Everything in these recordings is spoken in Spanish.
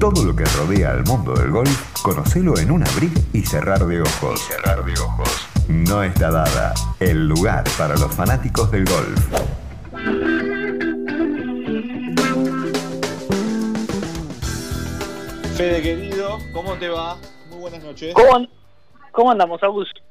Todo lo que rodea al mundo del golf, conocelo en un abrir y cerrar de ojos. cerrar de ojos. No está dada el lugar para los fanáticos del golf. Fede querido, ¿cómo te va? Muy buenas noches. ¿Cómo, cómo andamos, Augusto?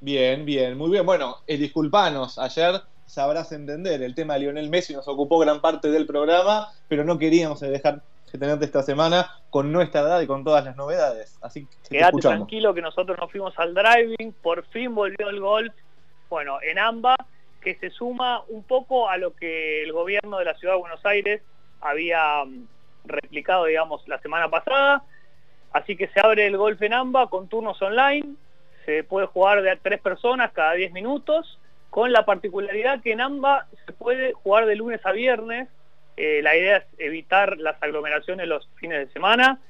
Bien, bien, muy bien. Bueno, eh, disculpanos, ayer sabrás entender, el tema de Lionel Messi nos ocupó gran parte del programa, pero no queríamos dejar de tenerte esta semana con nuestra edad y con todas las novedades. Así que Quédate tranquilo que nosotros nos fuimos al driving, por fin volvió el golf, bueno, en AMBA, que se suma un poco a lo que el gobierno de la Ciudad de Buenos Aires había mm, replicado, digamos, la semana pasada. Así que se abre el golf en AMBA con turnos online, se puede jugar de a tres personas cada 10 minutos, con la particularidad que en AMBA se puede jugar de lunes a viernes. Eh, la idea es evitar las aglomeraciones los fines de semana.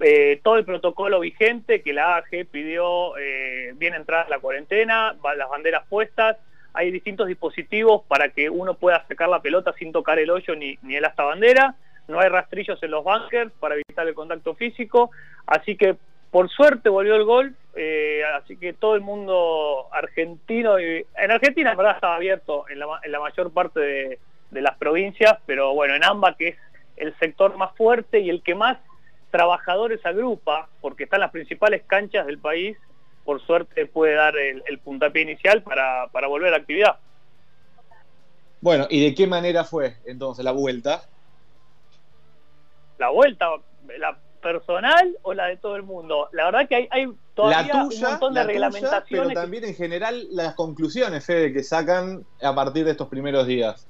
Eh, todo el protocolo vigente que la AG pidió eh, bien entrada la cuarentena, las banderas puestas, hay distintos dispositivos para que uno pueda sacar la pelota sin tocar el hoyo ni, ni el hasta bandera, no hay rastrillos en los bunkers para evitar el contacto físico, así que por suerte volvió el golf, eh, así que todo el mundo argentino, y, en Argentina en verdad estaba abierto en la, mayor parte de, las provincias, pero bueno, en AMBA que es el sector más fuerte y el que más trabajadores agrupa, porque están las principales canchas del país, por suerte puede dar el, puntapié inicial para, para volver a la actividad. Bueno, ¿y de qué manera fue entonces la vuelta? La vuelta, la personal o la de todo el mundo? La verdad que hay, hay todavía un montón de reglamentaciones. pero también en general las conclusiones, Fede, que sacan a partir de estos primeros días.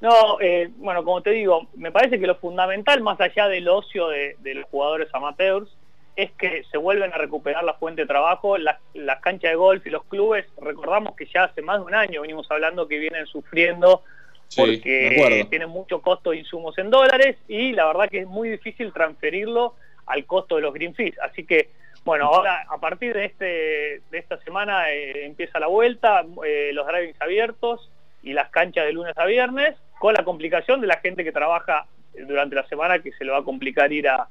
No, eh, bueno, como te digo, me parece que lo fundamental, más allá del ocio de, los jugadores amateurs, es que se vuelven a recuperar la fuente de trabajo, las, las canchas de golf y los clubes. Recordamos que ya hace más de un año venimos hablando que vienen sufriendo porque tiene mucho costo de insumos en dólares y la verdad que es muy difícil transferirlo al costo de los green fees. Así que, bueno, ahora a partir de, este, de esta semana eh, empieza la vuelta, eh, los drivings abiertos y las canchas de lunes a viernes, con la complicación de la gente que trabaja durante la semana que se le va a complicar ir a,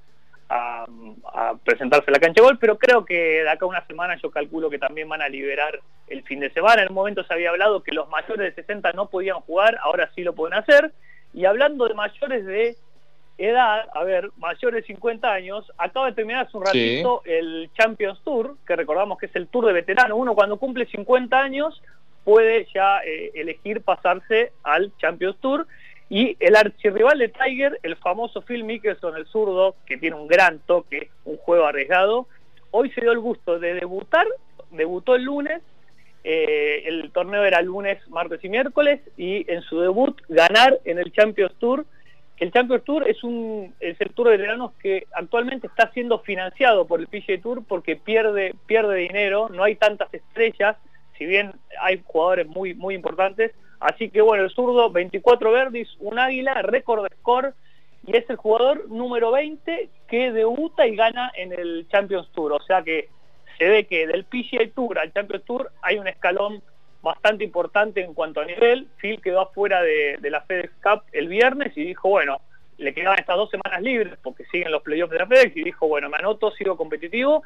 a, presentarse a la cancha de gol, pero creo que de acá a una semana yo calculo que también van a liberar el fin de semana. En un momento se había hablado que los mayores de 60 no podían jugar, ahora sí lo pueden hacer. Y hablando de mayores de edad, a ver, mayores de 50 años, acaba de terminar hace un ratito el Champions Tour, que recordamos que es el Tour de veterano. Uno cuando cumple 50 años puede ya eh, elegir pasarse al Champions Tour y el archirrival de Tiger, el famoso Phil Mickelson, el zurdo, que tiene un gran toque, un juego arriesgado, hoy se dio el gusto de debutar, debutó el lunes, eh, el torneo era lunes, martes y miércoles, y en su debut ganar en el Champions Tour. El Champions Tour es, el tour de veteranos que actualmente está siendo financiado por el PGA Tour porque pierde, pierde dinero, no hay tantas estrellas, si bien hay jugadores muy, muy importantes, Así que bueno, el zurdo, 24 verdis, un águila, récord de score, y es el jugador número 20 que debuta y gana en el Champions Tour. O sea que se ve que del PGA Tour al Champions Tour hay un escalón bastante importante en cuanto a nivel. Phil quedó afuera de, la FedEx Cup el viernes y dijo, bueno, le quedaban estas dos semanas libres porque siguen los playoffs de la FedEx y dijo, bueno, me anoto, sigo competitivo.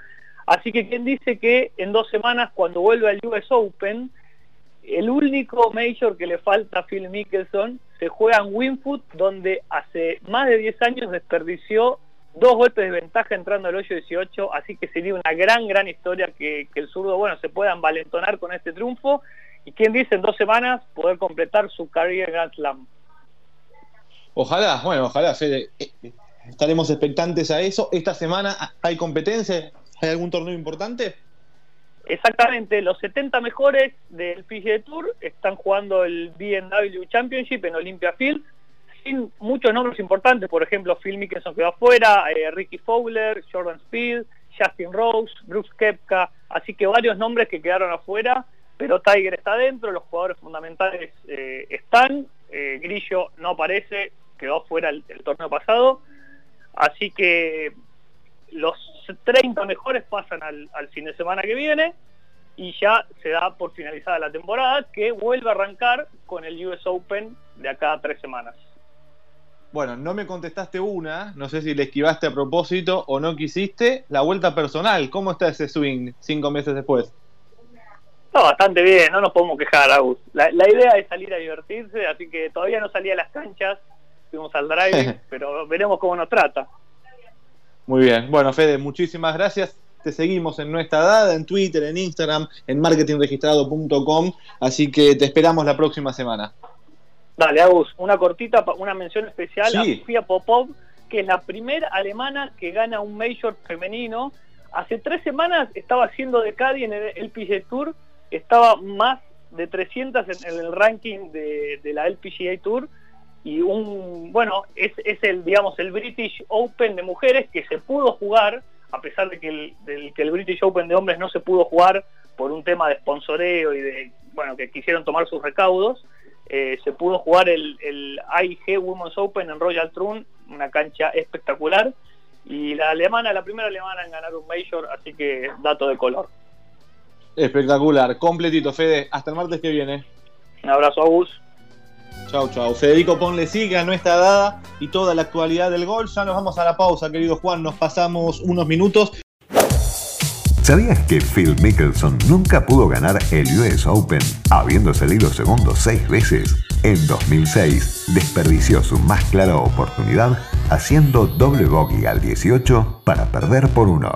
Así que quien dice que en dos semanas cuando vuelve al US Open el único major que le falta a Phil Mickelson se juega en Winfoot, donde hace más de 10 años desperdició dos golpes de ventaja entrando al hoyo 18, así que sería una gran, gran historia que, el zurdo, bueno, se pueda envalentonar con este triunfo y quien dice en dos semanas poder completar su carrera Grand Slam. Ojalá, bueno, ojalá, Fede. Eh, estaremos expectantes a eso. Esta semana hay competencia, ¿hay algún torneo importante? Exactamente, los 70 mejores del PGA Tour están jugando el BMW Championship en Olympia Field, sin muchos nombres importantes, por ejemplo, Phil Mickelson quedó afuera, eh, Ricky Fowler, Jordan Speed, Justin Rose, Bruce Kepka, así que varios nombres que quedaron afuera, pero Tiger está dentro, los jugadores fundamentales eh, están, eh, Grillo no aparece, quedó afuera el, torneo pasado, así que los 30 mejores pasan al, fin de semana que viene y ya se da por finalizada la temporada que vuelve a arrancar con el US Open de acá a tres semanas. Bueno, no me contestaste una, no sé si le esquivaste a propósito o no quisiste. La vuelta personal, ¿cómo está ese swing cinco meses después? Está bastante bien, no nos podemos quejar, Agus. La, la idea es salir a divertirse, así que todavía no salí a las canchas, fuimos al drive, pero veremos cómo nos trata. Muy bien, bueno Fede, muchísimas gracias. Te seguimos en nuestra dada, en Twitter, en Instagram, en marketingregistrado.com, así que te esperamos la próxima semana. Dale, Agus, una cortita, una mención especial a Sofía Popov, que es la primera alemana que gana un Major femenino. Hace tres semanas estaba haciendo de Caddy en el LPGA Tour, estaba más de 300 en, el ranking de, la LPGA Tour y un, bueno, es, es, el, digamos, el British Open de mujeres que se pudo jugar, a pesar de que el, que el British Open de hombres no se pudo jugar por un tema de sponsoreo y de, bueno, que quisieron tomar sus recaudos eh, se pudo jugar el, el AIG Women's Open en Royal Trun, una cancha espectacular, y la alemana, la primera alemana en ganar un Major, así que dato de color. Espectacular, completito, Fede. Hasta el martes que viene. Un abrazo, Agus. Chau, chau. Federico Ponle sigue a nuestra dada y toda la actualidad del gol. Ya nos vamos a la pausa, querido Juan. Nos pasamos unos minutos. ¿Sabías que Phil Mickelson nunca pudo ganar el US Open habiendo salido segundo seis veces? En 2006 desperdició su más clara oportunidad haciendo doble bogey al 18 para perder por uno.